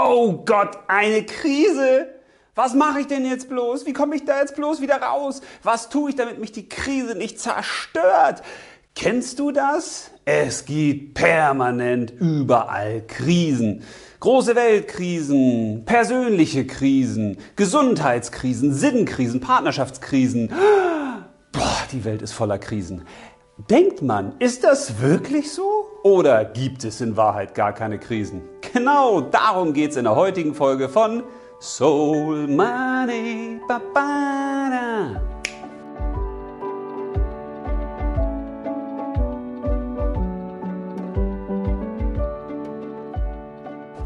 Oh Gott, eine Krise! Was mache ich denn jetzt bloß? Wie komme ich da jetzt bloß wieder raus? Was tue ich, damit mich die Krise nicht zerstört? Kennst du das? Es gibt permanent überall Krisen. Große Weltkrisen, persönliche Krisen, Gesundheitskrisen, Sinnkrisen, Partnerschaftskrisen. Boah, die Welt ist voller Krisen. Denkt man, ist das wirklich so? Oder gibt es in Wahrheit gar keine Krisen? Genau darum geht es in der heutigen Folge von Soul Money. Babada.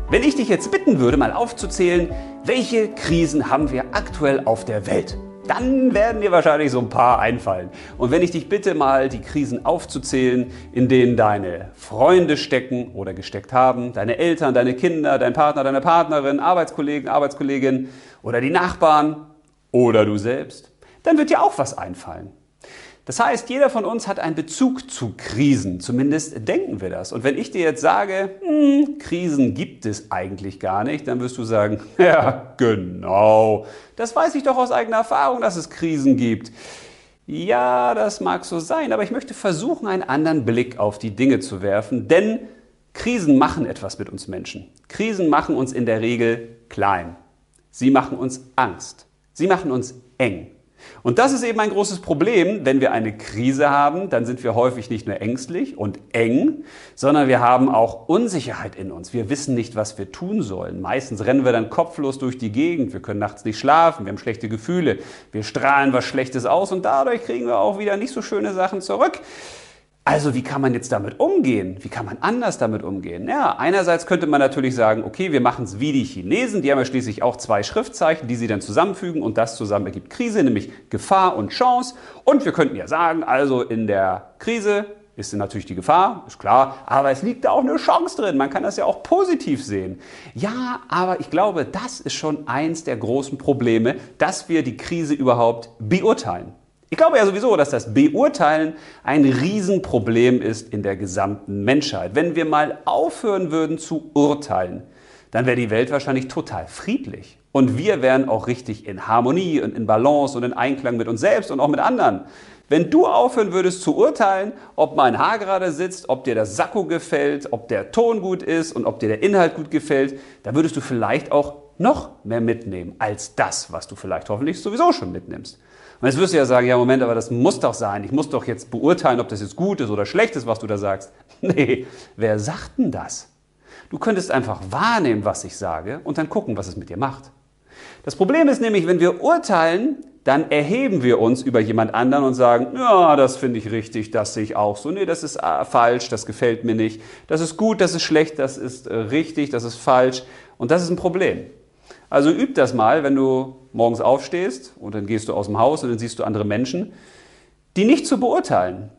Wenn ich dich jetzt bitten würde, mal aufzuzählen, welche Krisen haben wir aktuell auf der Welt? Dann werden dir wahrscheinlich so ein paar einfallen. Und wenn ich dich bitte mal die Krisen aufzuzählen, in denen deine Freunde stecken oder gesteckt haben, deine Eltern, deine Kinder, dein Partner, deine Partnerin, Arbeitskollegen, Arbeitskollegin oder die Nachbarn oder du selbst, dann wird dir auch was einfallen. Das heißt, jeder von uns hat einen Bezug zu Krisen, zumindest denken wir das. Und wenn ich dir jetzt sage, hm, Krisen gibt es eigentlich gar nicht, dann wirst du sagen, ja, genau, das weiß ich doch aus eigener Erfahrung, dass es Krisen gibt. Ja, das mag so sein, aber ich möchte versuchen, einen anderen Blick auf die Dinge zu werfen, denn Krisen machen etwas mit uns Menschen. Krisen machen uns in der Regel klein. Sie machen uns Angst. Sie machen uns eng. Und das ist eben ein großes Problem. Wenn wir eine Krise haben, dann sind wir häufig nicht nur ängstlich und eng, sondern wir haben auch Unsicherheit in uns. Wir wissen nicht, was wir tun sollen. Meistens rennen wir dann kopflos durch die Gegend. Wir können nachts nicht schlafen. Wir haben schlechte Gefühle. Wir strahlen was Schlechtes aus und dadurch kriegen wir auch wieder nicht so schöne Sachen zurück. Also wie kann man jetzt damit umgehen? Wie kann man anders damit umgehen? Ja, einerseits könnte man natürlich sagen, okay, wir machen es wie die Chinesen, die haben ja schließlich auch zwei Schriftzeichen, die sie dann zusammenfügen und das zusammen ergibt Krise, nämlich Gefahr und Chance. Und wir könnten ja sagen, also in der Krise ist natürlich die Gefahr, ist klar, aber es liegt da auch eine Chance drin. Man kann das ja auch positiv sehen. Ja, aber ich glaube, das ist schon eins der großen Probleme, dass wir die Krise überhaupt beurteilen. Ich glaube ja sowieso, dass das Beurteilen ein Riesenproblem ist in der gesamten Menschheit. Wenn wir mal aufhören würden zu urteilen, dann wäre die Welt wahrscheinlich total friedlich. Und wir wären auch richtig in Harmonie und in Balance und in Einklang mit uns selbst und auch mit anderen. Wenn du aufhören würdest zu urteilen, ob mein Haar gerade sitzt, ob dir das Sakko gefällt, ob der Ton gut ist und ob dir der Inhalt gut gefällt, dann würdest du vielleicht auch noch mehr mitnehmen als das, was du vielleicht hoffentlich sowieso schon mitnimmst. Und jetzt wirst du ja sagen, ja Moment, aber das muss doch sein. Ich muss doch jetzt beurteilen, ob das jetzt gut ist oder schlecht ist, was du da sagst. Nee, wer sagt denn das? Du könntest einfach wahrnehmen, was ich sage und dann gucken, was es mit dir macht. Das Problem ist nämlich, wenn wir urteilen, dann erheben wir uns über jemand anderen und sagen, ja, das finde ich richtig, das sehe ich auch so. Nee, das ist äh, falsch, das gefällt mir nicht. Das ist gut, das ist schlecht, das ist äh, richtig, das ist falsch. Und das ist ein Problem. Also üb das mal, wenn du morgens aufstehst und dann gehst du aus dem Haus und dann siehst du andere Menschen, die nicht zu beurteilen.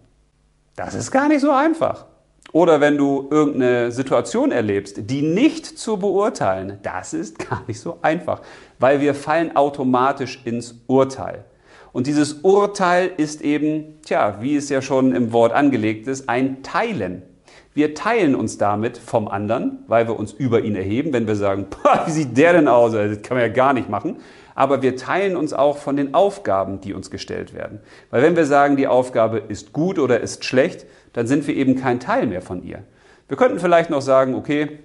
Das ist gar nicht so einfach. Oder wenn du irgendeine Situation erlebst, die nicht zu beurteilen, das ist gar nicht so einfach, weil wir fallen automatisch ins Urteil. Und dieses Urteil ist eben, tja, wie es ja schon im Wort angelegt ist, ein Teilen. Wir teilen uns damit vom anderen, weil wir uns über ihn erheben, wenn wir sagen, wie sieht der denn aus? Das kann man ja gar nicht machen. Aber wir teilen uns auch von den Aufgaben, die uns gestellt werden. Weil wenn wir sagen, die Aufgabe ist gut oder ist schlecht, dann sind wir eben kein Teil mehr von ihr. Wir könnten vielleicht noch sagen, okay,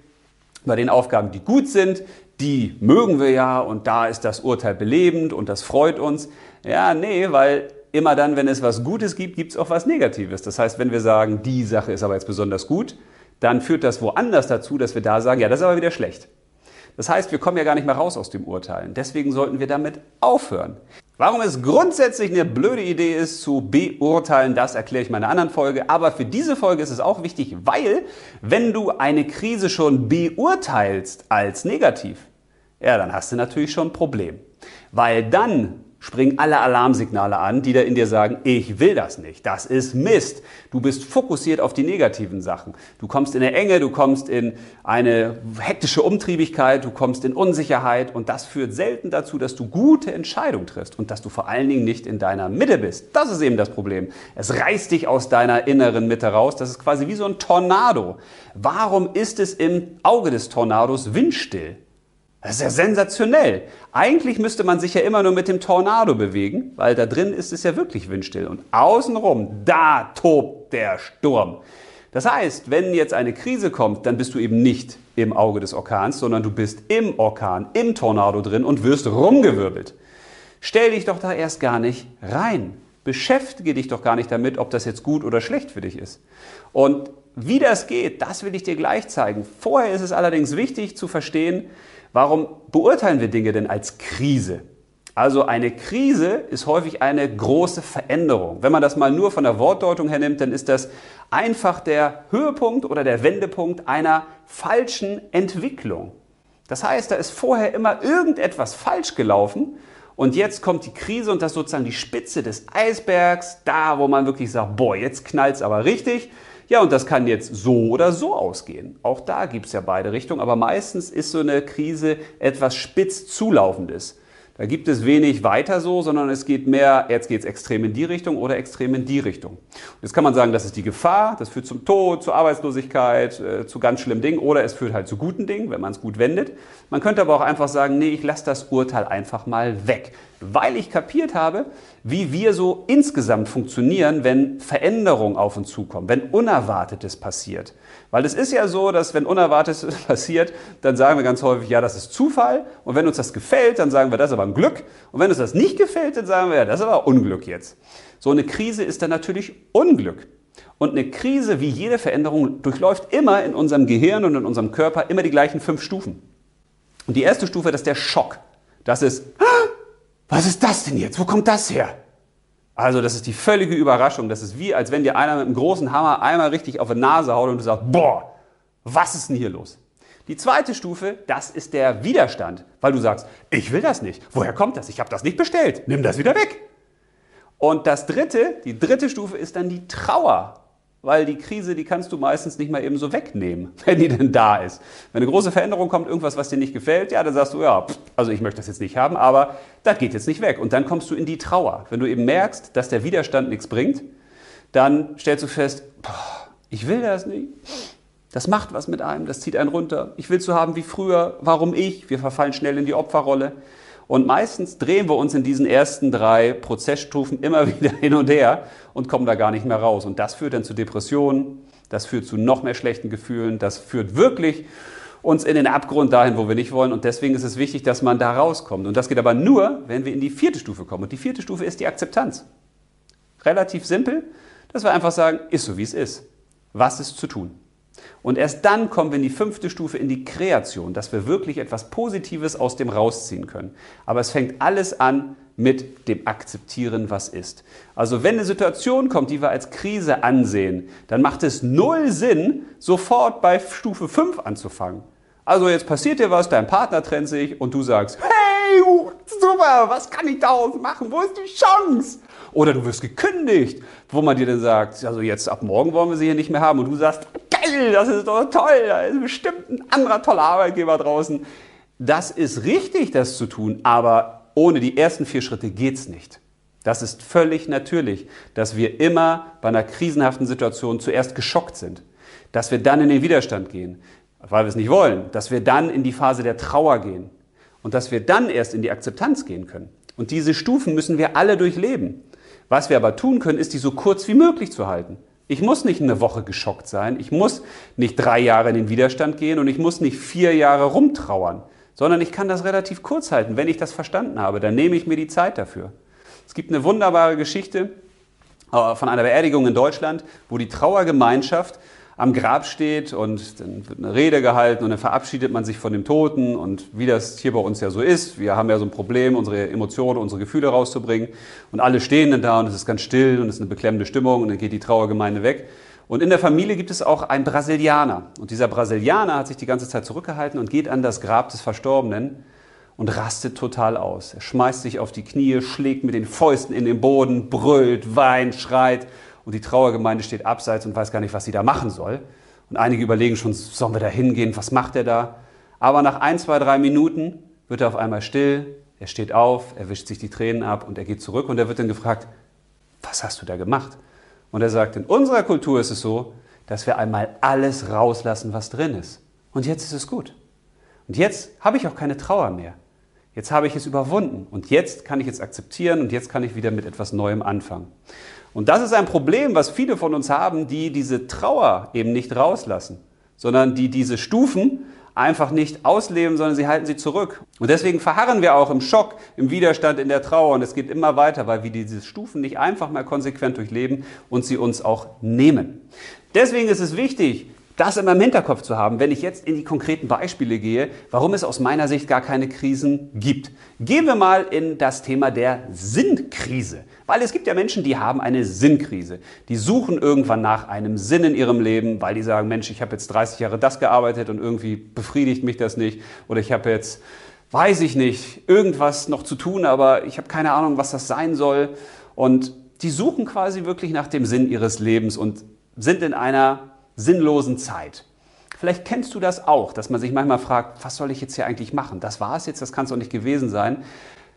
bei den Aufgaben, die gut sind, die mögen wir ja und da ist das Urteil belebend und das freut uns. Ja, nee, weil immer dann, wenn es was Gutes gibt, gibt es auch was Negatives. Das heißt, wenn wir sagen, die Sache ist aber jetzt besonders gut, dann führt das woanders dazu, dass wir da sagen, ja, das ist aber wieder schlecht. Das heißt, wir kommen ja gar nicht mehr raus aus dem Urteilen. Deswegen sollten wir damit aufhören. Warum es grundsätzlich eine blöde Idee ist, zu beurteilen, das erkläre ich in einer anderen Folge. Aber für diese Folge ist es auch wichtig, weil wenn du eine Krise schon beurteilst als negativ, ja, dann hast du natürlich schon ein Problem. Weil dann springen alle Alarmsignale an, die da in dir sagen, ich will das nicht, das ist Mist. Du bist fokussiert auf die negativen Sachen. Du kommst in eine Enge, du kommst in eine hektische Umtriebigkeit, du kommst in Unsicherheit und das führt selten dazu, dass du gute Entscheidungen triffst und dass du vor allen Dingen nicht in deiner Mitte bist. Das ist eben das Problem. Es reißt dich aus deiner inneren Mitte raus. Das ist quasi wie so ein Tornado. Warum ist es im Auge des Tornados windstill? Das ist ja sensationell. Eigentlich müsste man sich ja immer nur mit dem Tornado bewegen, weil da drin ist es ja wirklich windstill. Und außenrum, da tobt der Sturm. Das heißt, wenn jetzt eine Krise kommt, dann bist du eben nicht im Auge des Orkans, sondern du bist im Orkan, im Tornado drin und wirst rumgewirbelt. Stell dich doch da erst gar nicht rein. Beschäftige dich doch gar nicht damit, ob das jetzt gut oder schlecht für dich ist. Und wie das geht, das will ich dir gleich zeigen. Vorher ist es allerdings wichtig zu verstehen, warum beurteilen wir Dinge denn als Krise? Also eine Krise ist häufig eine große Veränderung. Wenn man das mal nur von der Wortdeutung her nimmt, dann ist das einfach der Höhepunkt oder der Wendepunkt einer falschen Entwicklung. Das heißt, da ist vorher immer irgendetwas falsch gelaufen und jetzt kommt die Krise und das ist sozusagen die Spitze des Eisbergs, da wo man wirklich sagt, boah, jetzt knallt es aber richtig. Ja, und das kann jetzt so oder so ausgehen. Auch da gibt es ja beide Richtungen, aber meistens ist so eine Krise etwas spitz zulaufendes. Da gibt es wenig weiter so, sondern es geht mehr, jetzt geht es extrem in die Richtung oder extrem in die Richtung. Und jetzt kann man sagen, das ist die Gefahr, das führt zum Tod, zur Arbeitslosigkeit, äh, zu ganz schlimmen Dingen oder es führt halt zu guten Dingen, wenn man es gut wendet. Man könnte aber auch einfach sagen, nee, ich lasse das Urteil einfach mal weg, weil ich kapiert habe, wie wir so insgesamt funktionieren, wenn Veränderungen auf uns zukommen, wenn Unerwartetes passiert. Weil es ist ja so, dass wenn Unerwartetes passiert, dann sagen wir ganz häufig, ja, das ist Zufall. Und wenn uns das gefällt, dann sagen wir, das ist aber ein Glück. Und wenn uns das nicht gefällt, dann sagen wir, ja, das ist aber Unglück jetzt. So eine Krise ist dann natürlich Unglück. Und eine Krise, wie jede Veränderung, durchläuft immer in unserem Gehirn und in unserem Körper immer die gleichen fünf Stufen. Und die erste Stufe, das ist der Schock. Das ist, was ist das denn jetzt? Wo kommt das her? Also das ist die völlige Überraschung. Das ist wie, als wenn dir einer mit einem großen Hammer einmal richtig auf die Nase haut und du sagst, boah, was ist denn hier los? Die zweite Stufe, das ist der Widerstand, weil du sagst, ich will das nicht. Woher kommt das? Ich habe das nicht bestellt. Nimm das wieder weg. Und das dritte, die dritte Stufe ist dann die Trauer weil die Krise, die kannst du meistens nicht mal eben so wegnehmen, wenn die denn da ist. Wenn eine große Veränderung kommt, irgendwas, was dir nicht gefällt, ja, dann sagst du, ja, also ich möchte das jetzt nicht haben, aber das geht jetzt nicht weg. Und dann kommst du in die Trauer. Wenn du eben merkst, dass der Widerstand nichts bringt, dann stellst du fest, boah, ich will das nicht. Das macht was mit einem, das zieht einen runter. Ich will so haben wie früher. Warum ich? Wir verfallen schnell in die Opferrolle. Und meistens drehen wir uns in diesen ersten drei Prozessstufen immer wieder hin und her und kommen da gar nicht mehr raus. Und das führt dann zu Depressionen, das führt zu noch mehr schlechten Gefühlen, das führt wirklich uns in den Abgrund dahin, wo wir nicht wollen. Und deswegen ist es wichtig, dass man da rauskommt. Und das geht aber nur, wenn wir in die vierte Stufe kommen. Und die vierte Stufe ist die Akzeptanz. Relativ simpel, dass wir einfach sagen, ist so wie es ist. Was ist zu tun? Und erst dann kommen wir in die fünfte Stufe, in die Kreation, dass wir wirklich etwas Positives aus dem rausziehen können. Aber es fängt alles an mit dem Akzeptieren, was ist. Also wenn eine Situation kommt, die wir als Krise ansehen, dann macht es null Sinn, sofort bei Stufe 5 anzufangen. Also jetzt passiert dir was, dein Partner trennt sich und du sagst, hey, super, was kann ich daraus machen? Wo ist die Chance? Oder du wirst gekündigt, wo man dir dann sagt, also jetzt ab morgen wollen wir sie hier nicht mehr haben und du sagst, geil, das ist doch toll, da ist bestimmt ein anderer toller Arbeitgeber draußen. Das ist richtig, das zu tun, aber ohne die ersten vier Schritte geht's nicht. Das ist völlig natürlich, dass wir immer bei einer krisenhaften Situation zuerst geschockt sind, dass wir dann in den Widerstand gehen, weil wir es nicht wollen, dass wir dann in die Phase der Trauer gehen und dass wir dann erst in die Akzeptanz gehen können. Und diese Stufen müssen wir alle durchleben. Was wir aber tun können, ist, die so kurz wie möglich zu halten. Ich muss nicht eine Woche geschockt sein, ich muss nicht drei Jahre in den Widerstand gehen und ich muss nicht vier Jahre rumtrauern, sondern ich kann das relativ kurz halten. Wenn ich das verstanden habe, dann nehme ich mir die Zeit dafür. Es gibt eine wunderbare Geschichte äh, von einer Beerdigung in Deutschland, wo die Trauergemeinschaft am Grab steht und dann wird eine Rede gehalten und dann verabschiedet man sich von dem Toten und wie das hier bei uns ja so ist, wir haben ja so ein Problem, unsere Emotionen, unsere Gefühle rauszubringen und alle stehen dann da und es ist ganz still und es ist eine beklemmende Stimmung und dann geht die Trauergemeinde weg. Und in der Familie gibt es auch einen Brasilianer und dieser Brasilianer hat sich die ganze Zeit zurückgehalten und geht an das Grab des Verstorbenen und rastet total aus. Er schmeißt sich auf die Knie, schlägt mit den Fäusten in den Boden, brüllt, weint, schreit und die Trauergemeinde steht abseits und weiß gar nicht, was sie da machen soll. Und einige überlegen schon, sollen wir da hingehen, was macht er da? Aber nach ein, zwei, drei Minuten wird er auf einmal still, er steht auf, er wischt sich die Tränen ab und er geht zurück und er wird dann gefragt, was hast du da gemacht? Und er sagt, in unserer Kultur ist es so, dass wir einmal alles rauslassen, was drin ist. Und jetzt ist es gut. Und jetzt habe ich auch keine Trauer mehr. Jetzt habe ich es überwunden und jetzt kann ich es akzeptieren und jetzt kann ich wieder mit etwas Neuem anfangen. Und das ist ein Problem, was viele von uns haben, die diese Trauer eben nicht rauslassen, sondern die diese Stufen einfach nicht ausleben, sondern sie halten sie zurück. Und deswegen verharren wir auch im Schock, im Widerstand, in der Trauer und es geht immer weiter, weil wir diese Stufen nicht einfach mal konsequent durchleben und sie uns auch nehmen. Deswegen ist es wichtig, das immer im Hinterkopf zu haben, wenn ich jetzt in die konkreten Beispiele gehe, warum es aus meiner Sicht gar keine Krisen gibt. Gehen wir mal in das Thema der Sinnkrise. Weil es gibt ja Menschen, die haben eine Sinnkrise. Die suchen irgendwann nach einem Sinn in ihrem Leben, weil die sagen, Mensch, ich habe jetzt 30 Jahre das gearbeitet und irgendwie befriedigt mich das nicht. Oder ich habe jetzt, weiß ich nicht, irgendwas noch zu tun, aber ich habe keine Ahnung, was das sein soll. Und die suchen quasi wirklich nach dem Sinn ihres Lebens und sind in einer sinnlosen Zeit. Vielleicht kennst du das auch, dass man sich manchmal fragt, was soll ich jetzt hier eigentlich machen? Das war es jetzt, das kann es doch nicht gewesen sein.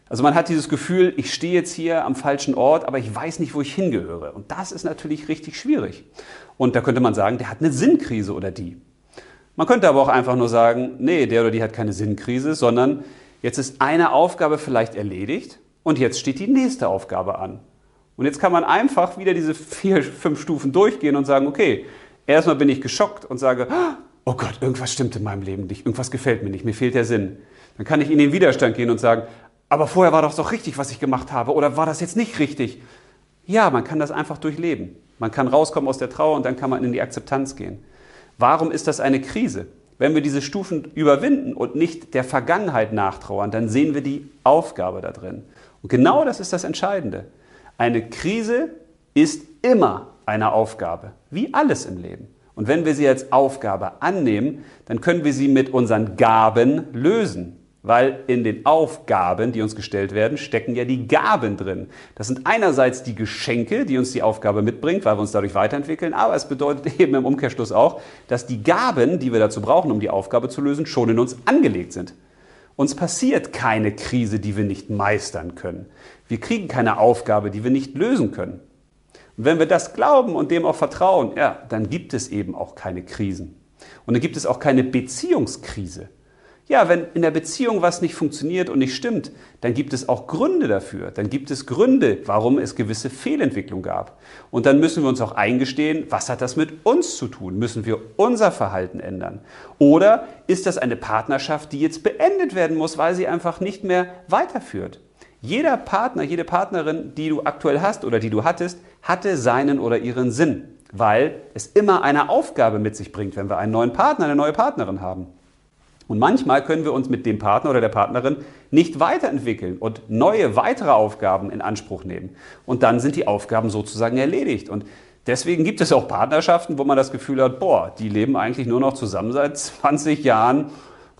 Also man hat dieses Gefühl, ich stehe jetzt hier am falschen Ort, aber ich weiß nicht, wo ich hingehöre. Und das ist natürlich richtig schwierig. Und da könnte man sagen, der hat eine Sinnkrise oder die. Man könnte aber auch einfach nur sagen, nee, der oder die hat keine Sinnkrise, sondern jetzt ist eine Aufgabe vielleicht erledigt und jetzt steht die nächste Aufgabe an. Und jetzt kann man einfach wieder diese vier, fünf Stufen durchgehen und sagen, okay, Erstmal bin ich geschockt und sage, oh Gott, irgendwas stimmt in meinem Leben nicht, irgendwas gefällt mir nicht, mir fehlt der Sinn. Dann kann ich in den Widerstand gehen und sagen, aber vorher war das doch richtig, was ich gemacht habe, oder war das jetzt nicht richtig? Ja, man kann das einfach durchleben. Man kann rauskommen aus der Trauer und dann kann man in die Akzeptanz gehen. Warum ist das eine Krise? Wenn wir diese Stufen überwinden und nicht der Vergangenheit nachtrauern, dann sehen wir die Aufgabe da drin. Und genau das ist das Entscheidende. Eine Krise ist immer eine Aufgabe, wie alles im Leben. Und wenn wir sie als Aufgabe annehmen, dann können wir sie mit unseren Gaben lösen. Weil in den Aufgaben, die uns gestellt werden, stecken ja die Gaben drin. Das sind einerseits die Geschenke, die uns die Aufgabe mitbringt, weil wir uns dadurch weiterentwickeln, aber es bedeutet eben im Umkehrschluss auch, dass die Gaben, die wir dazu brauchen, um die Aufgabe zu lösen, schon in uns angelegt sind. Uns passiert keine Krise, die wir nicht meistern können. Wir kriegen keine Aufgabe, die wir nicht lösen können. Und wenn wir das glauben und dem auch vertrauen, ja, dann gibt es eben auch keine Krisen. Und dann gibt es auch keine Beziehungskrise. Ja, wenn in der Beziehung was nicht funktioniert und nicht stimmt, dann gibt es auch Gründe dafür. Dann gibt es Gründe, warum es gewisse Fehlentwicklung gab. Und dann müssen wir uns auch eingestehen, was hat das mit uns zu tun? Müssen wir unser Verhalten ändern? Oder ist das eine Partnerschaft, die jetzt beendet werden muss, weil sie einfach nicht mehr weiterführt? Jeder Partner, jede Partnerin, die du aktuell hast oder die du hattest, hatte seinen oder ihren Sinn, weil es immer eine Aufgabe mit sich bringt, wenn wir einen neuen Partner, eine neue Partnerin haben. Und manchmal können wir uns mit dem Partner oder der Partnerin nicht weiterentwickeln und neue, weitere Aufgaben in Anspruch nehmen. Und dann sind die Aufgaben sozusagen erledigt. Und deswegen gibt es auch Partnerschaften, wo man das Gefühl hat, boah, die leben eigentlich nur noch zusammen seit 20 Jahren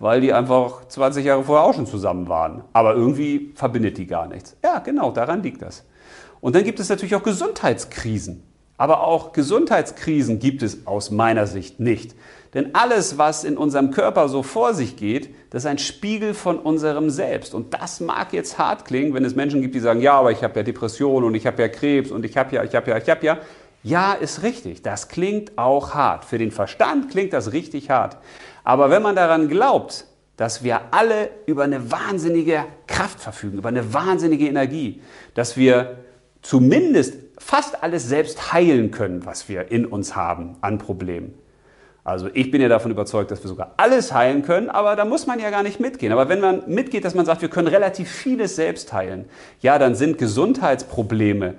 weil die einfach 20 Jahre vorher auch schon zusammen waren. Aber irgendwie verbindet die gar nichts. Ja, genau, daran liegt das. Und dann gibt es natürlich auch Gesundheitskrisen. Aber auch Gesundheitskrisen gibt es aus meiner Sicht nicht. Denn alles, was in unserem Körper so vor sich geht, das ist ein Spiegel von unserem Selbst. Und das mag jetzt hart klingen, wenn es Menschen gibt, die sagen, ja, aber ich habe ja Depression und ich habe ja Krebs und ich habe ja, ich habe ja, ich habe ja. Ja, ist richtig. Das klingt auch hart. Für den Verstand klingt das richtig hart. Aber wenn man daran glaubt, dass wir alle über eine wahnsinnige Kraft verfügen, über eine wahnsinnige Energie, dass wir zumindest fast alles selbst heilen können, was wir in uns haben an Problemen. Also ich bin ja davon überzeugt, dass wir sogar alles heilen können, aber da muss man ja gar nicht mitgehen. Aber wenn man mitgeht, dass man sagt, wir können relativ vieles selbst heilen, ja, dann sind Gesundheitsprobleme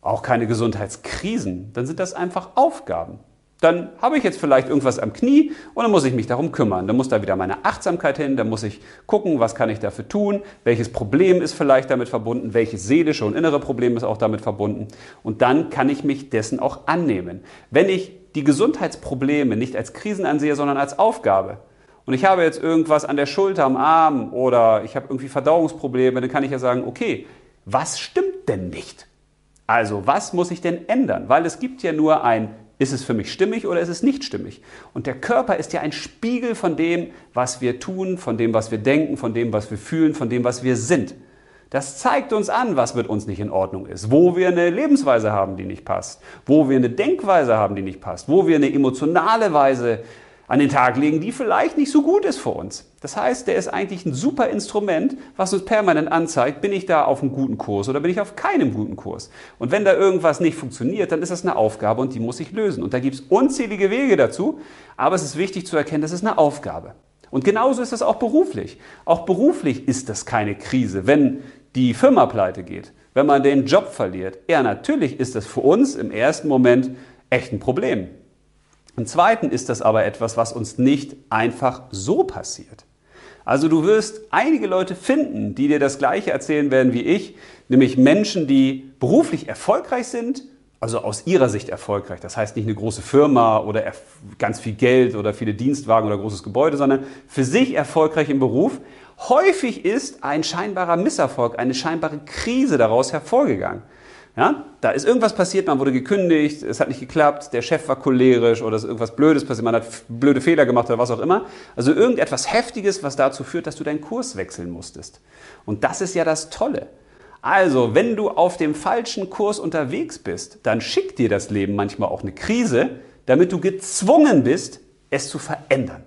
auch keine Gesundheitskrisen, dann sind das einfach Aufgaben. Dann habe ich jetzt vielleicht irgendwas am Knie und dann muss ich mich darum kümmern. Dann muss da wieder meine Achtsamkeit hin, dann muss ich gucken, was kann ich dafür tun, welches Problem ist vielleicht damit verbunden, welches seelische und innere Problem ist auch damit verbunden. Und dann kann ich mich dessen auch annehmen. Wenn ich die Gesundheitsprobleme nicht als Krisen ansehe, sondern als Aufgabe, und ich habe jetzt irgendwas an der Schulter, am Arm oder ich habe irgendwie Verdauungsprobleme, dann kann ich ja sagen, okay, was stimmt denn nicht? Also, was muss ich denn ändern? Weil es gibt ja nur ein ist es für mich stimmig oder ist es nicht stimmig? Und der Körper ist ja ein Spiegel von dem, was wir tun, von dem, was wir denken, von dem, was wir fühlen, von dem, was wir sind. Das zeigt uns an, was mit uns nicht in Ordnung ist, wo wir eine Lebensweise haben, die nicht passt, wo wir eine Denkweise haben, die nicht passt, wo wir eine emotionale Weise an den Tag legen, die vielleicht nicht so gut ist für uns. Das heißt, der ist eigentlich ein super Instrument, was uns permanent anzeigt, bin ich da auf einem guten Kurs oder bin ich auf keinem guten Kurs. Und wenn da irgendwas nicht funktioniert, dann ist das eine Aufgabe und die muss ich lösen. Und da gibt es unzählige Wege dazu, aber es ist wichtig zu erkennen, das ist eine Aufgabe. Und genauso ist das auch beruflich. Auch beruflich ist das keine Krise, wenn die Firma pleite geht, wenn man den Job verliert. Ja, natürlich ist das für uns im ersten Moment echt ein Problem. Im zweiten ist das aber etwas, was uns nicht einfach so passiert. Also du wirst einige Leute finden, die dir das gleiche erzählen werden wie ich, nämlich Menschen, die beruflich erfolgreich sind, also aus ihrer Sicht erfolgreich. Das heißt nicht eine große Firma oder ganz viel Geld oder viele Dienstwagen oder großes Gebäude, sondern für sich erfolgreich im Beruf. Häufig ist ein scheinbarer Misserfolg, eine scheinbare Krise daraus hervorgegangen. Ja, da ist irgendwas passiert, man wurde gekündigt, es hat nicht geklappt, der Chef war cholerisch oder es ist irgendwas Blödes passiert, man hat blöde Fehler gemacht oder was auch immer. Also irgendetwas Heftiges, was dazu führt, dass du deinen Kurs wechseln musstest. Und das ist ja das Tolle. Also, wenn du auf dem falschen Kurs unterwegs bist, dann schickt dir das Leben manchmal auch eine Krise, damit du gezwungen bist, es zu verändern.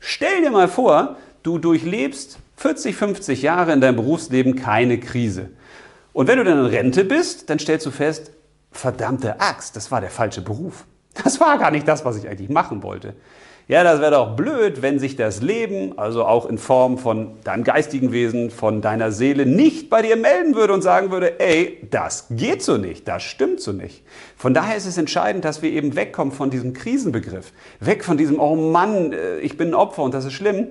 Stell dir mal vor, du durchlebst 40, 50 Jahre in deinem Berufsleben keine Krise. Und wenn du dann in Rente bist, dann stellst du fest, verdammte Axt, das war der falsche Beruf. Das war gar nicht das, was ich eigentlich machen wollte. Ja, das wäre doch blöd, wenn sich das Leben, also auch in Form von deinem geistigen Wesen, von deiner Seele, nicht bei dir melden würde und sagen würde, ey, das geht so nicht, das stimmt so nicht. Von daher ist es entscheidend, dass wir eben wegkommen von diesem Krisenbegriff, weg von diesem, oh Mann, äh, ich bin ein Opfer und das ist schlimm,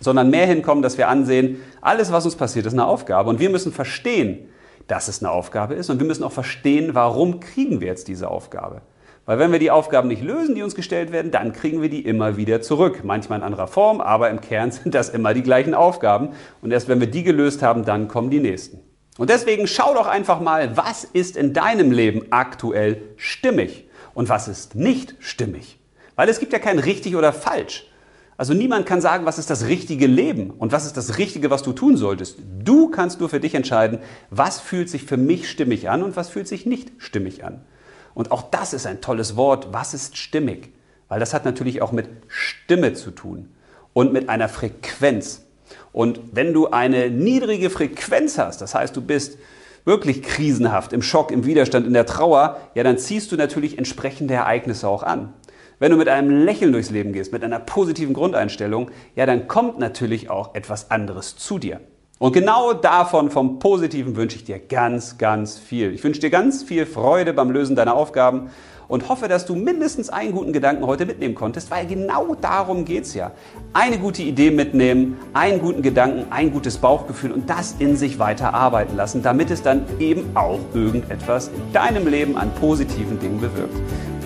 sondern mehr hinkommen, dass wir ansehen, alles, was uns passiert, ist eine Aufgabe und wir müssen verstehen, dass es eine Aufgabe ist und wir müssen auch verstehen, warum kriegen wir jetzt diese Aufgabe. Weil wenn wir die Aufgaben nicht lösen, die uns gestellt werden, dann kriegen wir die immer wieder zurück. Manchmal in anderer Form, aber im Kern sind das immer die gleichen Aufgaben. Und erst wenn wir die gelöst haben, dann kommen die nächsten. Und deswegen schau doch einfach mal, was ist in deinem Leben aktuell stimmig und was ist nicht stimmig. Weil es gibt ja kein richtig oder falsch. Also niemand kann sagen, was ist das richtige Leben und was ist das Richtige, was du tun solltest. Du kannst nur für dich entscheiden, was fühlt sich für mich stimmig an und was fühlt sich nicht stimmig an. Und auch das ist ein tolles Wort. Was ist stimmig? Weil das hat natürlich auch mit Stimme zu tun und mit einer Frequenz. Und wenn du eine niedrige Frequenz hast, das heißt, du bist wirklich krisenhaft, im Schock, im Widerstand, in der Trauer, ja, dann ziehst du natürlich entsprechende Ereignisse auch an. Wenn du mit einem Lächeln durchs Leben gehst, mit einer positiven Grundeinstellung, ja, dann kommt natürlich auch etwas anderes zu dir. Und genau davon, vom Positiven, wünsche ich dir ganz, ganz viel. Ich wünsche dir ganz viel Freude beim Lösen deiner Aufgaben und hoffe, dass du mindestens einen guten Gedanken heute mitnehmen konntest, weil genau darum geht es ja. Eine gute Idee mitnehmen, einen guten Gedanken, ein gutes Bauchgefühl und das in sich weiter arbeiten lassen, damit es dann eben auch irgendetwas in deinem Leben an positiven Dingen bewirkt.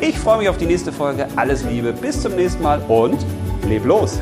Ich freue mich auf die nächste Folge. Alles Liebe, bis zum nächsten Mal und leb los!